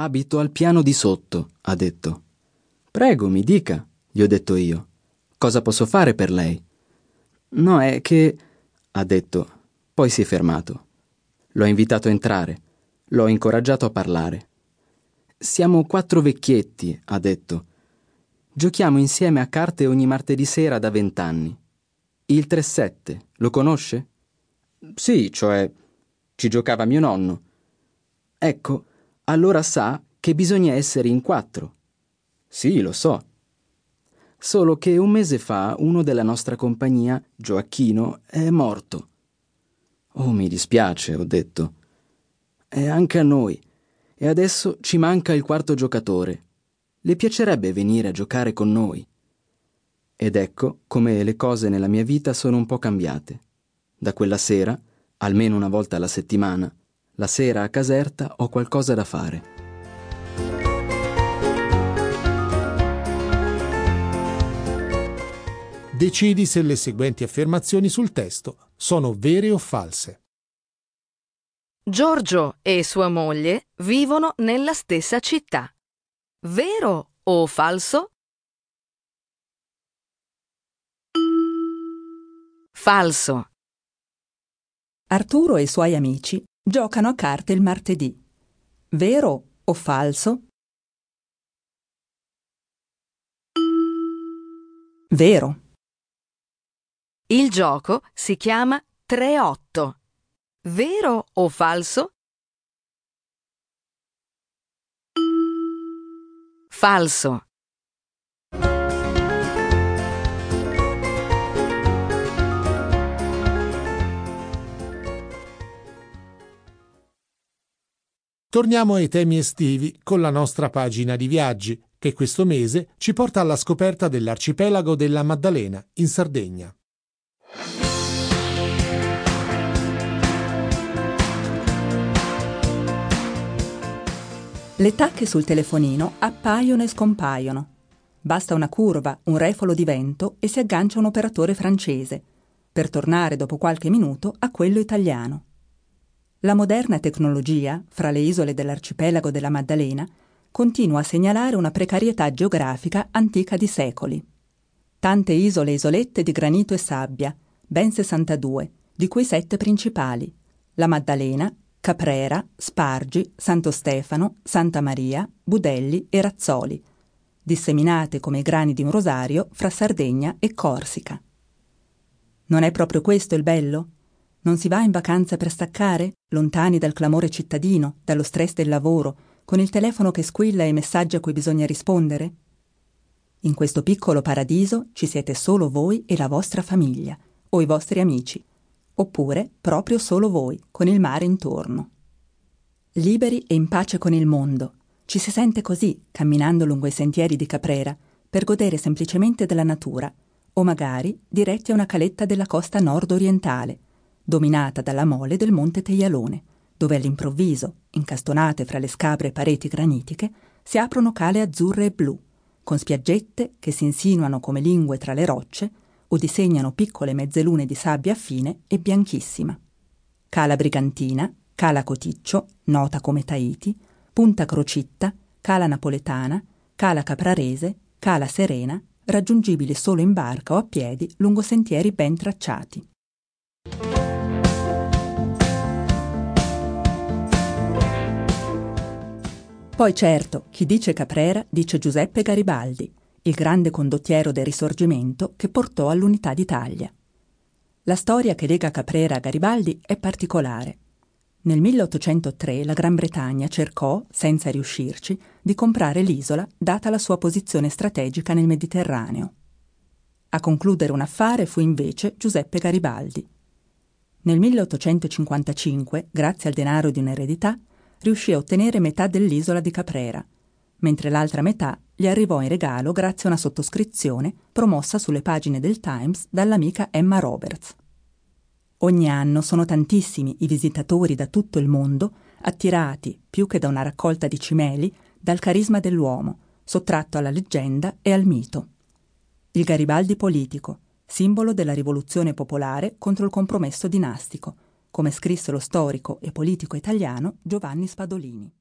Abito al piano di sotto, ha detto. Prego, mi dica, gli ho detto io. Cosa posso fare per lei? No, è che... ha detto. Poi si è fermato. L'ho invitato a entrare. L'ho incoraggiato a parlare. Siamo quattro vecchietti, ha detto. Giochiamo insieme a carte ogni martedì sera da vent'anni. Il 3-7, lo conosce? Sì, cioè, ci giocava mio nonno. Ecco, allora sa che bisogna essere in quattro. Sì, lo so. Solo che un mese fa uno della nostra compagnia, Gioacchino, è morto. Oh, mi dispiace, ho detto. E anche a noi. E adesso ci manca il quarto giocatore. Le piacerebbe venire a giocare con noi? Ed ecco come le cose nella mia vita sono un po' cambiate. Da quella sera, almeno una volta alla settimana, la sera a Caserta ho qualcosa da fare. Decidi se le seguenti affermazioni sul testo sono vere o false. Giorgio e sua moglie vivono nella stessa città. Vero o falso? Falso. Arturo e i suoi amici giocano a carte il martedì. Vero o falso? Vero. Il gioco si chiama 3-8. Vero o falso? Falso. Torniamo ai temi estivi con la nostra pagina di viaggi, che questo mese ci porta alla scoperta dell'arcipelago della Maddalena, in Sardegna. Le tacche sul telefonino appaiono e scompaiono. Basta una curva, un refolo di vento e si aggancia un operatore francese, per tornare dopo qualche minuto a quello italiano. La moderna tecnologia, fra le isole dell'arcipelago della Maddalena, continua a segnalare una precarietà geografica antica di secoli. Tante isole e isolette di granito e sabbia, ben 62, di cui sette principali: la Maddalena, Caprera, Spargi, Santo Stefano, Santa Maria, Budelli e Razzoli, disseminate come i grani di un rosario fra Sardegna e Corsica. Non è proprio questo il bello? Non si va in vacanza per staccare, lontani dal clamore cittadino, dallo stress del lavoro, con il telefono che squilla e i messaggi a cui bisogna rispondere? In questo piccolo paradiso ci siete solo voi e la vostra famiglia, o i vostri amici, oppure proprio solo voi, con il mare intorno. Liberi e in pace con il mondo, ci si sente così, camminando lungo i sentieri di Caprera, per godere semplicemente della natura, o magari diretti a una caletta della costa nord-orientale, dominata dalla mole del monte Teialone, dove all'improvviso, incastonate fra le scabre pareti granitiche, si aprono cale azzurre e blu, con spiaggette che si insinuano come lingue tra le rocce o disegnano piccole mezzelune di sabbia fine e bianchissima. Cala Brigantina, Cala Coticcio, nota come Tahiti, Punta Crocitta, Cala Napoletana, Cala Caprarese, Cala Serena, raggiungibili solo in barca o a piedi lungo sentieri ben tracciati. Poi certo, chi dice Caprera dice Giuseppe Garibaldi, il grande condottiero del Risorgimento che portò all'unità d'Italia. La storia che lega Caprera a Garibaldi è particolare. Nel 1803 la Gran Bretagna cercò, senza riuscirci, di comprare l'isola data la sua posizione strategica nel Mediterraneo. A concludere un affare fu invece Giuseppe Garibaldi. Nel 1855, grazie al denaro di un'eredità, riuscì a ottenere metà dell'isola di Caprera, mentre l'altra metà gli arrivò in regalo grazie a una sottoscrizione promossa sulle pagine del Times dall'amica Emma Roberts. Ogni anno sono tantissimi i visitatori da tutto il mondo attirati, più che da una raccolta di cimeli, dal carisma dell'uomo, sottratto alla leggenda e al mito. Il Garibaldi politico, simbolo della rivoluzione popolare contro il compromesso dinastico, come scrisse lo storico e politico italiano Giovanni Spadolini.